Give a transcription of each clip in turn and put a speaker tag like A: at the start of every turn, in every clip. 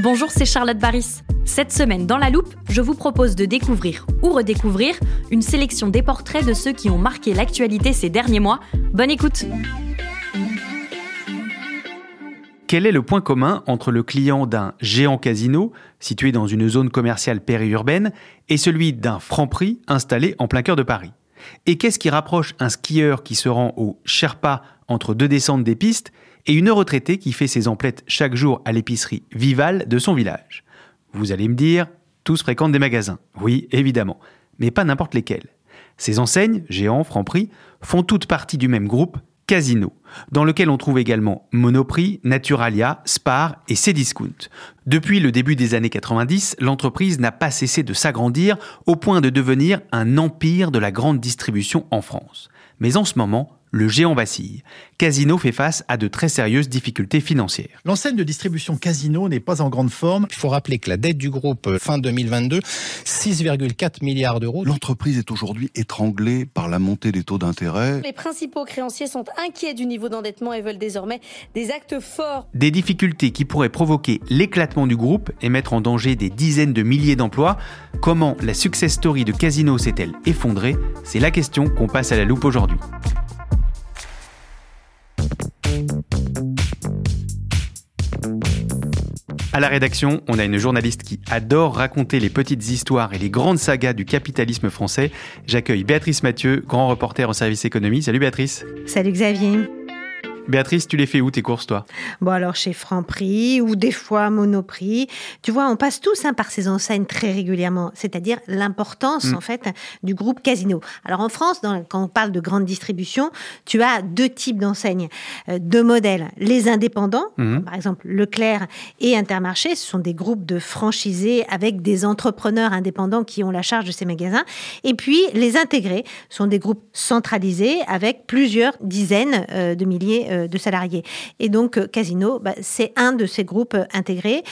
A: Bonjour, c'est Charlotte Baris. Cette semaine, dans la loupe, je vous propose de découvrir ou redécouvrir une sélection des portraits de ceux qui ont marqué l'actualité ces derniers mois. Bonne écoute
B: Quel est le point commun entre le client d'un géant casino, situé dans une zone commerciale périurbaine, et celui d'un franc-prix installé en plein cœur de Paris? Et qu'est-ce qui rapproche un skieur qui se rend au Sherpa entre deux descentes des pistes et une retraitée qui fait ses emplettes chaque jour à l'épicerie Vival de son village Vous allez me dire, tous fréquentent des magasins. Oui, évidemment, mais pas n'importe lesquels. Ces enseignes, géants, franc-prix, font toutes partie du même groupe, Casino, dans lequel on trouve également Monoprix, Naturalia, Spar et Cdiscount. Depuis le début des années 90, l'entreprise n'a pas cessé de s'agrandir au point de devenir un empire de la grande distribution en France. Mais en ce moment, le géant vacille. Casino fait face à de très sérieuses difficultés financières.
C: L'enseigne de distribution Casino n'est pas en grande forme.
D: Il faut rappeler que la dette du groupe euh, fin 2022, 6,4 milliards d'euros.
E: L'entreprise est aujourd'hui étranglée par la montée des taux d'intérêt.
F: Les principaux créanciers sont inquiets du niveau d'endettement et veulent désormais des actes forts.
B: Des difficultés qui pourraient provoquer l'éclatement du groupe et mettre en danger des dizaines de milliers d'emplois. Comment la success story de Casino s'est-elle effondrée? C'est la question qu'on passe à la loupe aujourd'hui. À la rédaction, on a une journaliste qui adore raconter les petites histoires et les grandes sagas du capitalisme français. J'accueille Béatrice Mathieu, grand reporter en service économie. Salut Béatrice.
G: Salut Xavier.
B: Béatrice, tu les fais où tes courses, toi?
G: Bon, alors chez Franprix ou des fois Monoprix. Tu vois, on passe tous hein, par ces enseignes très régulièrement, c'est-à-dire l'importance,
B: Mm.
G: en fait, du groupe Casino. Alors en France, dans- quand on parle de grande distribution, tu as deux types d'enseignes, euh, deux modèles. Les indépendants,
B: Mhm.
G: par exemple Leclerc et Intermarché, ce sont des groupes de franchisés avec des entrepreneurs indépendants qui ont la charge de ces magasins. Et puis les intégrés sont des groupes centralisés avec plusieurs dizaines euh, de milliers euh, de salariés. Et donc euh, Casino, bah, c'est un de ces groupes euh, intégrés.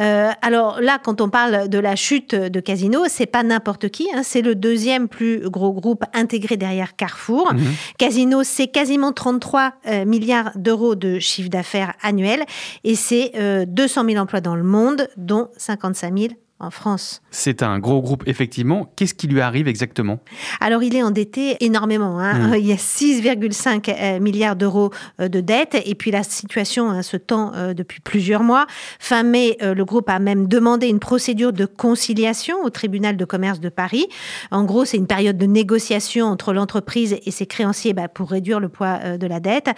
G: Euh, alors là, quand on parle de la chute de Casino, c'est pas n'importe qui. hein, c'est le deuxième plus gros groupe intégré derrière Carrefour. Casino, c'est quasiment 33 euh, milliards d'euros de chiffre d'affaires annuel et c'est euh, 200 000 emplois dans le monde, dont 55 000 en France.
B: C'est un gros groupe, effectivement. Qu'est-ce qui lui arrive exactement?
G: Alors, il est endetté énormément. hein.
B: Mm.
G: Il y a 6,5 euh, milliards d'euros euh, de dette. Et puis, la situation hein, se tend euh, depuis plusieurs mois. Fin mai, euh, le groupe a même demandé une procédure de conciliation au tribunal de commerce de Paris. En gros, c'est une période de négociation entre l'entreprise et ses créanciers bah, pour réduire le poids euh, de la dette.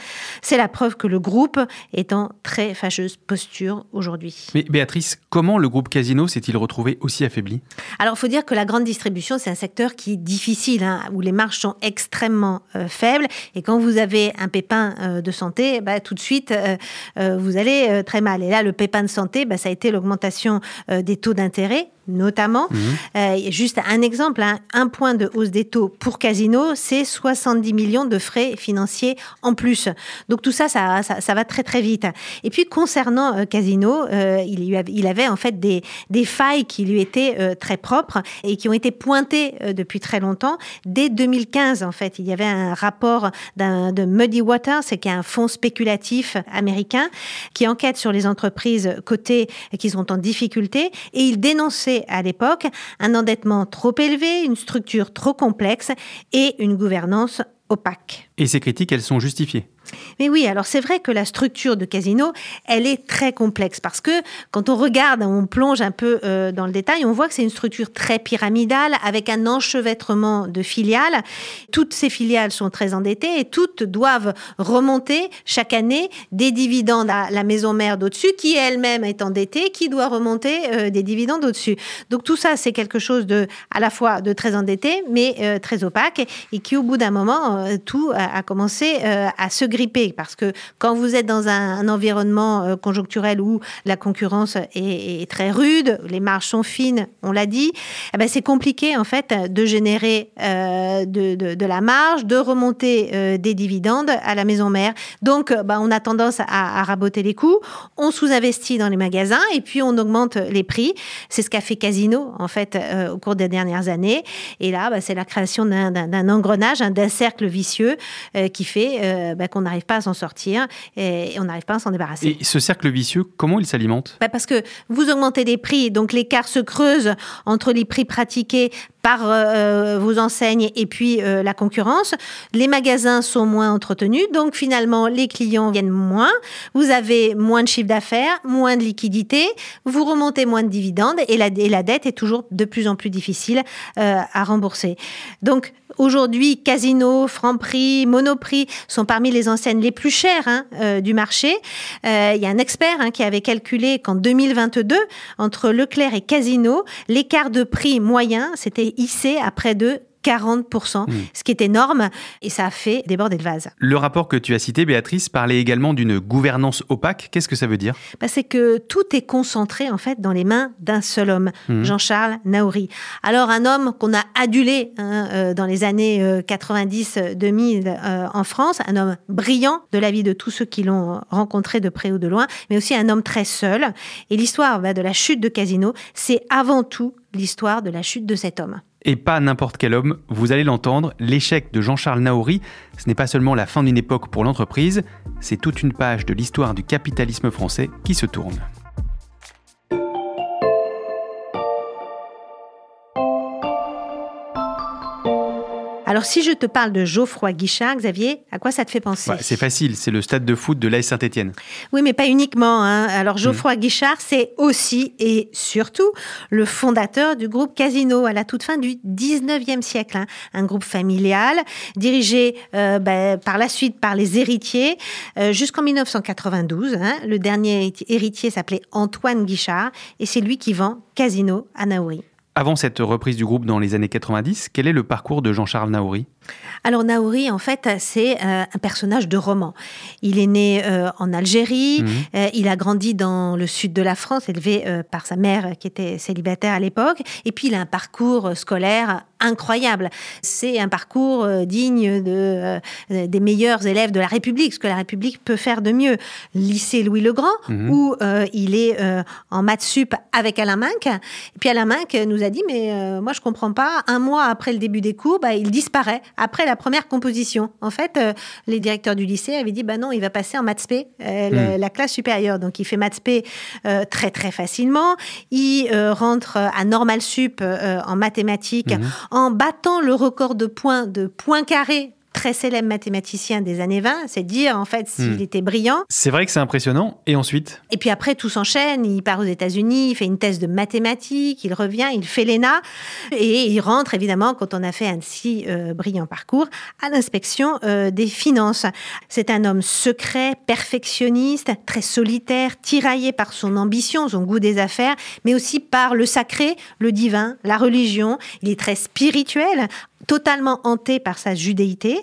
G: C'est la preuve que le groupe est en très fâcheuse posture aujourd'hui.
B: Mais Béatrice, comment le groupe Casino s'est-il retrouvé aussi affaibli
G: Alors, il faut dire que la grande distribution, c'est un secteur qui est difficile, hein, où les marges sont extrêmement euh, faibles. Et quand vous avez un pépin euh, de santé, bah, tout de suite, euh, vous allez très mal. Et là, le pépin de santé, bah, ça a été l'augmentation des taux d'intérêt notamment.
B: Mhm.
G: Euh, juste un exemple, hein, un point de hausse des taux pour Casino, c'est 70 millions de frais financiers en plus. Donc tout ça, ça, ça, ça va très très vite. Et puis concernant euh, Casino, euh, il, avait, il avait en fait des, des failles qui lui étaient très propres et qui ont été pointées depuis très longtemps. Dès 2015, en fait, il y avait un rapport d'un- de Muddy Waters, c'est qui est un fonds spéculatif américain qui enquête sur les entreprises cotées qui sont en difficulté et il dénonçait à l'époque un endettement trop élevé, une structure trop complexe et une gouvernance opaque.
B: Et ces critiques, elles sont justifiées?
G: Mais oui, alors c'est vrai que la structure de Casino, elle est très complexe parce que quand on regarde, on plonge un peu euh, dans le détail, on voit que c'est une structure très pyramidale avec un enchevêtrement de filiales. Toutes ces filiales sont très endettées et toutes doivent remonter chaque année des dividendes à la maison mère d'au-dessus qui elle-même est endettée, qui doit remonter euh, des dividendes au-dessus. Donc tout ça, c'est quelque chose de à la fois de très endetté, mais euh, très opaque et qui au bout d'un moment, tout a, commencé à se parce que quand vous êtes dans un, environnement euh, conjoncturel où la concurrence est, très rude, les marges sont fines, on l'a dit, eh ben c'est compliqué en fait de générer euh, de, la marge, de remonter euh, des dividendes à la maison mère. Donc, bah, on a tendance à, raboter les coûts, on sous-investit dans les magasins et puis on augmente les prix. C'est ce qu'a fait Casino en fait au cours des dernières années. Et là, bah, c'est la création d'un- engrenage, hein, d'un cercle vicieux qui fait bah, qu'on n'arrive pas à s'en sortir et, on n'arrive pas à s'en débarrasser.
B: Et ce cercle vicieux, comment il s'alimente?
G: Bah, parce que vous augmentez les prix, donc l'écart se creuse entre les prix pratiqués par euh, vos enseignes et puis euh, la concurrence. Les magasins sont moins entretenus, donc finalement les clients viennent moins. Vous avez moins de chiffre d'affaires, moins de liquidité, vous remontez moins de dividendes et la, et la dette est toujours de plus en plus difficile euh, à rembourser. Donc Aujourd'hui, Casino, Franprix, Monoprix sont parmi les enseignes les plus chères hein, euh, du marché. Euh, Il y a un expert hein, qui avait calculé qu'en 2022, entre Leclerc et Casino, l'écart de prix moyen s'était hissé à près de 40%, ce qui est énorme, et ça a fait déborder le vase.
B: Le rapport que tu as cité, Béatrice, parlait également d'une gouvernance opaque. Qu'est-ce que ça veut dire?
G: Bah, c'est que tout est concentré en fait dans les mains d'un seul homme,
B: Mhm.
G: Jean-Charles Naouri. Alors un homme qu'on a adulé hein, euh, dans les années 90-2000 en France, un homme brillant de la vie de tous ceux qui l'ont rencontré de près ou de loin, mais aussi un homme très seul. Et l'histoire bah, de la chute de Casino, c'est avant tout l'histoire de la chute de cet homme.
B: Et pas n'importe quel homme, vous allez l'entendre, l'échec de Jean-Charles Naouri, ce n'est pas seulement la fin d'une époque pour l'entreprise, c'est toute une page de l'histoire du capitalisme français qui se tourne.
G: Alors si je te parle de Geoffroy Guichard, Xavier, à quoi ça te fait penser?
B: Ouais, c'est facile, c'est le stade de foot de l'AS Saint-Etienne.
G: Oui, mais pas uniquement. hein. Alors, Geoffroy Guichard, c'est aussi et surtout le fondateur du groupe Casino à la toute fin du 19e siècle. hein. Un groupe familial dirigé euh, bah, par la suite par les héritiers euh, jusqu'en 1992. hein. Le dernier héritier s'appelait Antoine Guichard et c'est lui qui vend Casino à Naouri.
B: Avant cette reprise du groupe dans les années 90, quel est le parcours de Jean-Charles Naouri?
G: Alors Naouri, en fait, c'est euh, un personnage de roman. Il est né euh, en Algérie,
B: Mhm.
G: euh, il a grandi dans le sud de la France, élevé par sa mère qui était célibataire à l'époque, et puis il a un parcours scolaire incroyable. C'est un parcours digne de, des meilleurs élèves de la République, ce que la République peut faire de mieux. Lycée Louis le Grand,
B: Mhm.
G: où il est en maths sup avec Alain Minck. Et puis Alain Minck nous a dit, mais moi je comprends pas, un mois après le début des cours, bah, il disparaît après la première composition. En fait, euh, les directeurs du lycée avaient dit, bah non, il va passer en maths P, euh, la,
B: Mm.
G: la classe supérieure. Donc il fait maths P euh, très très facilement. Il euh, rentre à Normal Sup euh, en mathématiques
B: Mhm.
G: en battant le record de points de points carrés très célèbre mathématicien des années 20, c'est dire en fait s'il
B: Mm.
G: était brillant.
B: C'est vrai que c'est impressionnant, et ensuite?
G: Et puis après, tout s'enchaîne. Il part aux États-Unis, il fait une thèse de mathématiques, il revient, il fait l'ENA. Et il rentre, évidemment, quand on a fait un si euh, brillant parcours, à l'inspection euh, des finances. C'est un homme secret, perfectionniste, très solitaire, tiraillé par son ambition, son goût des affaires, mais aussi par le sacré, le divin, la religion. Il est très spirituel totalement hanté par sa judéité.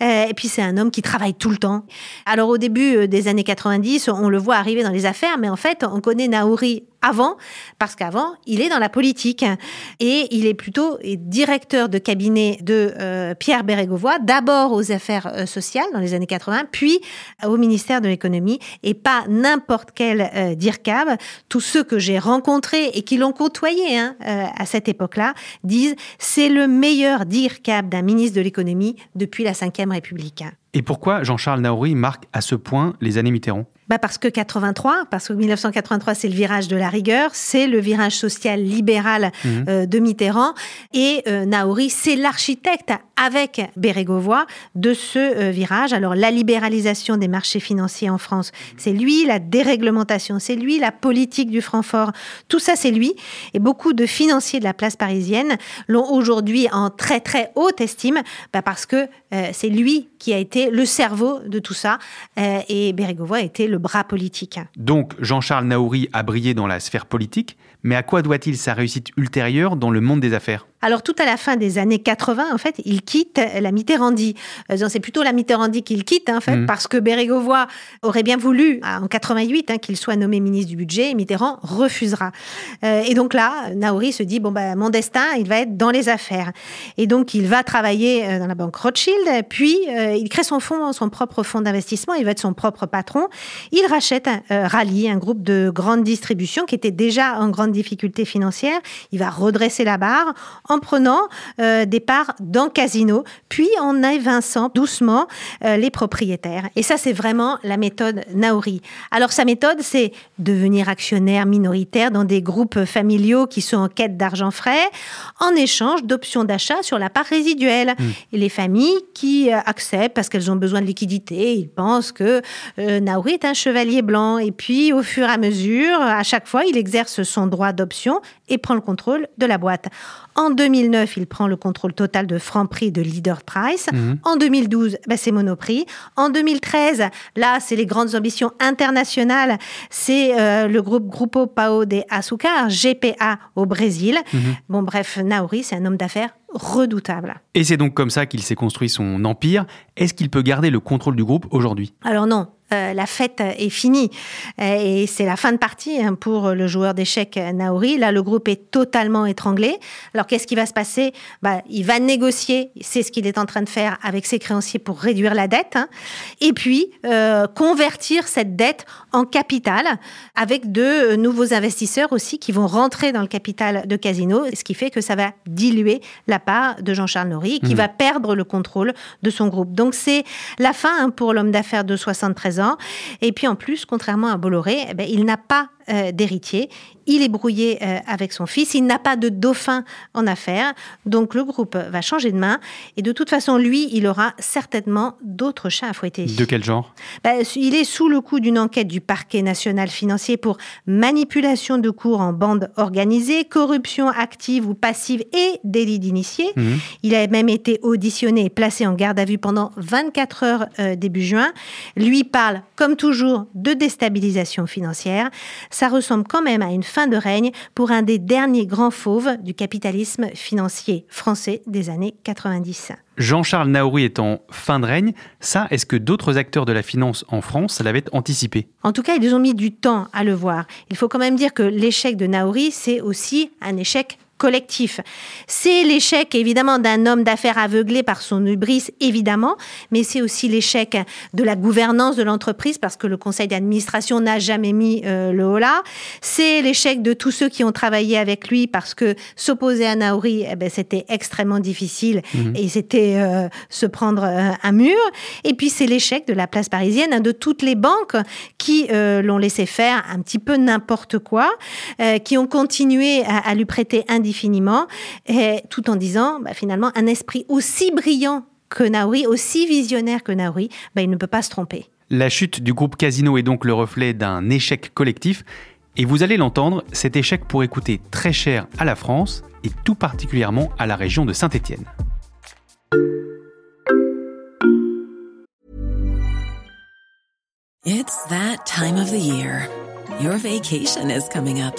G: Euh, et puis c'est un homme qui travaille tout le temps. Alors au début euh, des années 90, on le voit arriver dans les affaires, mais en fait, on connaît Naouri avant, parce qu'avant, il est dans la politique et il est plutôt directeur de cabinet de euh, Pierre Bérégovoy, d'abord aux affaires euh, sociales dans les années 80, puis au ministère de l'économie et pas n'importe quel euh, DIRCAB. Tous ceux que j'ai rencontrés et qui l'ont côtoyé hein, à cette époque-là disent c'est le meilleur DIRCAB d'un ministre de l'économie depuis la Ve République.
B: Et pourquoi Jean-Charles Naouri marque à ce point les années Mitterrand?
G: Bah parce que 83, parce que 1983 c'est le virage de la rigueur, c'est le virage social libéral mhm. euh, de Mitterrand. Et euh, Naouri c'est l'architecte avec Bérégovoy de ce euh, virage. Alors la libéralisation des marchés financiers en France, c'est lui, la déréglementation, c'est lui, la politique du franc fort, tout ça c'est lui. Et beaucoup de financiers de la place parisienne l'ont aujourd'hui en très très haute estime bah parce que c'est lui qui a été le cerveau de tout ça. Et Bérégovoy a été le bras politique.
B: Donc Jean-Charles Naouri a brillé dans la sphère politique, mais à quoi doit-il sa réussite ultérieure dans le monde des affaires?
G: Alors tout à la fin des années 80, en fait, il quitte la Mitterrandie. Euh, c'est plutôt la Mitterrandie qu'il quitte, en fait, mhm. parce que Bérégovoy aurait bien voulu, en 88, hein, qu'il soit nommé ministre du budget, et Mitterrand refusera. Euh, et donc là, Naouri se dit, bon, ben, mon destin, il va être dans les affaires. Et donc, il va travailler euh, dans la banque Rothschild, puis il crée son fonds, son propre fonds d'investissement, il va être son propre patron. Il rachète Rally, un groupe de grande distribution qui était déjà en grande difficulté financière. Il va redresser la barre en prenant euh, des parts dans Casino, puis en évinçant doucement euh, les propriétaires. Et ça, c'est vraiment la méthode Naori. Alors, sa méthode, c'est devenir actionnaire minoritaire dans des groupes familiaux qui sont en quête d'argent frais, en échange d'options d'achat sur la part résiduelle. Hmm. Et les familles qui euh, acceptent parce qu'elles ont besoin de liquidité, ils pensent que Naori est un chevalier blanc. Et puis, au fur et à mesure, à chaque fois, il exerce son droit d'option et prend le contrôle de la boîte. En 2009, il prend le contrôle total de Franprix et de Leader Price. Mhm. En 2012, bah, c'est Monoprix. En 2013, là, c'est les grandes ambitions internationales. C'est euh, le groupe Grupo Pao de Açúcar, GPA au Brésil. Mhm. Bon, bref, Naori, c'est un homme d'affaires redoutable.
B: Et c'est donc comme ça qu'il s'est construit son empire. Est-ce qu'il peut garder le contrôle du groupe aujourd'hui?
G: Alors non, euh, la fête est finie euh, et c'est la fin de partie hein, pour le joueur d'échecs Naori. Là, le groupe est totalement étranglé. Alors, qu'est-ce qui va se passer? Bah, Il va négocier, c'est ce qu'il est en train de faire avec ses créanciers pour réduire la dette, hein, et puis euh, convertir cette dette en capital avec de nouveaux investisseurs aussi qui vont rentrer dans le capital de Casino, ce qui fait que ça va diluer la part de Jean-Charles Nauri, qui mmh. va perdre le contrôle de son groupe. Donc, c'est la fin hein, pour l'homme d'affaires de 73 et puis en plus, contrairement à Bolloré, eh ben, il n'a pas euh, d'héritier. Il est brouillé euh, avec son fils. Il n'a pas de dauphin en affaires. Donc le groupe va changer de main. Et de toute façon, lui, il aura certainement d'autres chats à fouetter.
B: De quel genre?
G: Ben, Il est sous le coup d'une enquête du parquet national financier pour manipulation de cours en bande organisée, corruption active ou passive et délit d'initié. Mhm. Il a même été auditionné et placé en garde à vue pendant 24 heures euh, début juin. Lui parle, comme toujours, de déstabilisation financière ça ressemble quand même à une fin de règne pour un des derniers grands fauves du capitalisme financier français des années 90.
B: Jean-Charles Naouri est en fin de règne. Ça, est-ce que d'autres acteurs de la finance en France l'avaient anticipé?
G: En tout cas, ils ont mis du temps à le voir. Il faut quand même dire que l'échec de Naouri, c'est aussi un échec collectif. C'est l'échec évidemment d'un homme d'affaires aveuglé par son hubris, évidemment, mais c'est aussi l'échec de la gouvernance de l'entreprise parce que le conseil d'administration n'a jamais mis euh, le haut là. C'est l'échec de tous ceux qui ont travaillé avec lui parce que s'opposer à Naori, eh ben, c'était extrêmement difficile mhm. et c'était euh, se prendre euh, un mur. Et puis c'est l'échec de la place parisienne, hein, de toutes les banques qui l'ont laissé faire un petit peu n'importe quoi, qui ont continué à, à lui prêter un indéfiniment, et tout en disant bah, finalement un esprit aussi brillant que Naouri, aussi visionnaire que Naouri, bah, il ne peut pas se tromper.
B: La chute du groupe Casino est donc le reflet d'un échec collectif. Et vous allez l'entendre, cet échec pourrait coûter très cher à la France et tout particulièrement à la région de Saint-Étienne.
H: It's that time of the year. Your vacation is coming up.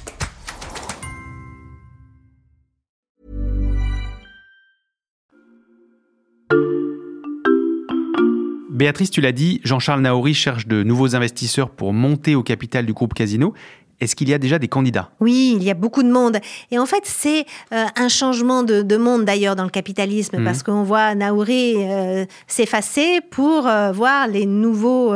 B: Béatrice, tu l'as dit, Jean-Charles Naouri cherche de nouveaux investisseurs pour monter au capital du groupe Casino. Est-ce qu'il y a déjà des candidats?
G: Oui, il y a beaucoup de monde. Et en fait, c'est euh, un changement de, de monde d'ailleurs dans le capitalisme,
B: Mhm.
G: parce qu'on voit Naouri euh, s'effacer pour euh, voir les nouveaux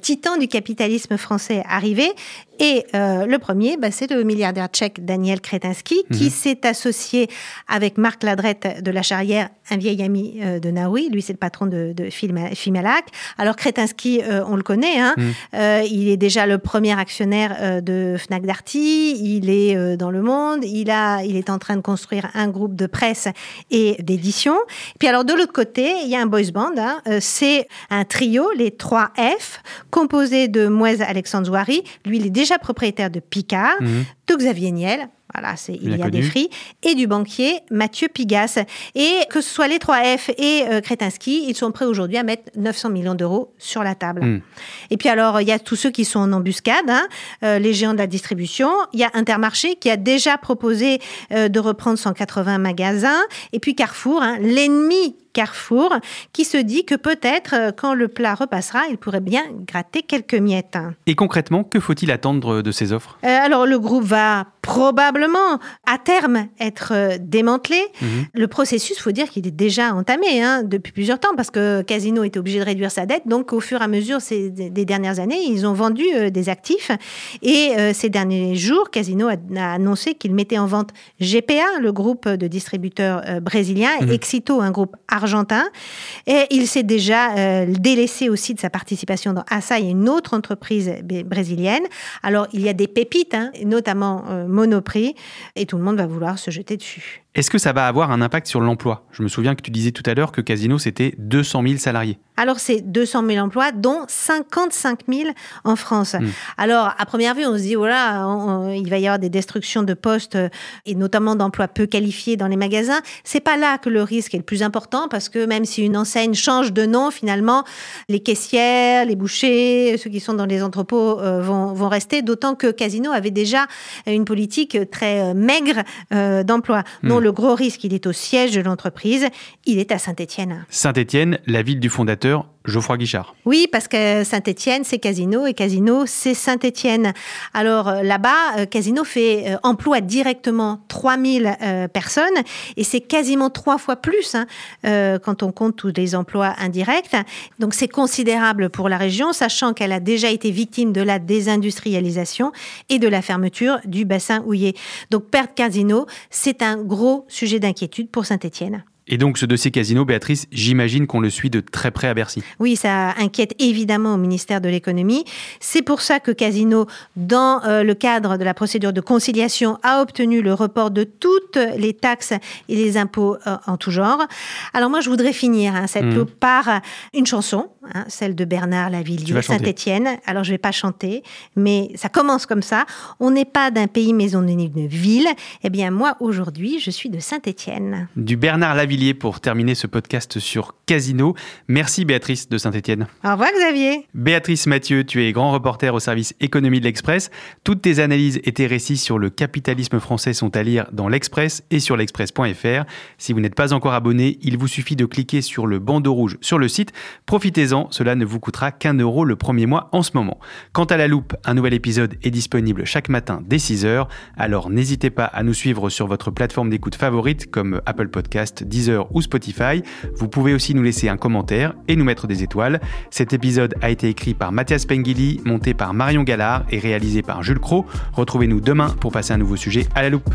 G: titans du capitalisme français arriver. Et euh, le premier, bah, c'est le milliardaire tchèque Daniel Kretinsky, qui
I: Mhm.
G: s'est associé avec Marc Ladrette de la Charrière, un vieil ami euh, de Naouri. Lui, c'est le patron de, de Fimalac. Alors Kretinsky, euh, on le connaît. Hein,
I: Mhm.
G: il est déjà le premier actionnaire de Fnac Darty. Il est dans le monde. Il a, il est en train de construire un groupe de presse et d'édition. Puis alors de l'autre côté, il y a un boys band. hein. C'est un trio, les 3 F, composé de Mouez Alexandre Zouari. Lui, il est déjà propriétaire de Picard,
I: Mhm.
G: de Xavier Niel. Voilà, c'est il y a des fris et du banquier Mathieu Pigas. Et que ce soit les 3F et euh, Kretinsky, ils sont prêts aujourd'hui à mettre 900 millions d'euros sur la table.
B: Hmm.
G: Et puis alors, il y a tous ceux qui sont en embuscade, hein, euh, les géants de la distribution. Il y a Intermarché qui a déjà proposé euh, de reprendre 180 magasins. Et puis Carrefour, hein, l'ennemi Carrefour, qui se dit que peut-être, euh, quand le plat repassera, il pourrait bien gratter quelques miettes.
B: Et concrètement, que faut-il attendre de ces offres?
G: Euh, alors, le groupe va probablement, à terme, être euh, démantelé.
B: Mhm.
G: Le processus, faut dire qu'il est déjà entamé hein, depuis plusieurs temps parce que Casino était obligé de réduire sa dette. Donc, au fur et à mesure ces, des dernières années, ils ont vendu euh, des actifs. Et euh, ces derniers jours, Casino a, a annoncé qu'il mettait en vente GPA, le groupe de distributeurs euh, brésiliens, et
I: Mhm.
G: Exito, un groupe argentin. Et il s'est déjà euh, délaissé aussi de sa participation dans Asahi, une autre entreprise brésilienne. Alors, il y a des pépites, hein, notamment euh, Monoprix, et tout le monde va vouloir se jeter dessus.
B: Est-ce que ça va avoir un impact sur l'emploi? Je me souviens que tu disais tout à l'heure que Casino, c'était 200 000 salariés.
G: Alors, c'est 200 000 emplois, dont 55 000 en France.
B: Mm.
G: Alors, à première vue, on se dit, voilà, on- on- il va y avoir des destructions de postes euh, et notamment d'emplois peu qualifiés dans les magasins. C'est pas là que le risque est le plus important parce que même si une enseigne change de nom, finalement, les caissières, les bouchers, ceux qui sont dans les entrepôts euh, vont, vont rester. D'autant que Casino avait déjà une politique très euh, maigre euh, d'emploi.
B: Mm.
G: Le gros risque, il est au siège de l'entreprise. Il est à Saint-Étienne.
B: Saint-Étienne, la ville du fondateur, Geoffroy Guichard.
G: Oui, parce que Saint-Étienne, c'est Casino et Casino, c'est Saint-Étienne. Alors euh, là-bas, euh, Casino fait euh, emploie directement 3000 euh, personnes et c'est quasiment trois fois plus hein, euh, quand on compte tous les emplois indirects. Donc c'est considérable pour la région, sachant qu'elle a déjà été victime de la désindustrialisation et de la fermeture du bassin houillé. Donc perdre Casino, c'est un gros sujet d'inquiétude pour Saint-Étienne.
B: Et donc ce dossier Casino, Béatrice, j'imagine qu'on le suit de très près à Bercy.
G: Oui, ça inquiète évidemment au ministère de l'économie. C'est pour ça que Casino, dans euh, le cadre de la procédure de conciliation, a obtenu le report de toutes les taxes et les impôts euh, en tout genre. Alors moi, je voudrais finir hein, cette loupe par euh, une chanson, hein, celle de Bernard Lavillier,
I: chanter.
G: Saint-Étienne. Alors je vais pas chanter, mais ça commence comme ça. On n'est pas d'un pays, mais on est d'une ville. Eh bien moi, aujourd'hui, je suis de Saint-Étienne.
B: Du Bernard Lavillier pour terminer ce podcast sur Casino. Merci Béatrice de Saint-Étienne.
G: Au revoir Xavier.
B: Béatrice Mathieu, tu es grand reporter au service économie de l'Express. Toutes tes analyses et tes récits sur le capitalisme français sont à lire dans l'Express et sur l'express.fr. Si vous n'êtes pas encore abonné, il vous suffit de cliquer sur le bandeau rouge sur le site. Profitez-en, cela ne vous coûtera qu'un euro le premier mois en ce moment. Quant à la loupe, un nouvel épisode est disponible chaque matin dès 6h. Alors n'hésitez pas à nous suivre sur votre plateforme d'écoute favorite comme Apple Podcast, Ou Spotify. Vous pouvez aussi nous laisser un commentaire et nous mettre des étoiles. Cet épisode a été écrit par Mathias Pengili, monté par Marion Gallard et réalisé par Jules Cro. Retrouvez-nous demain pour passer un nouveau sujet à la loupe.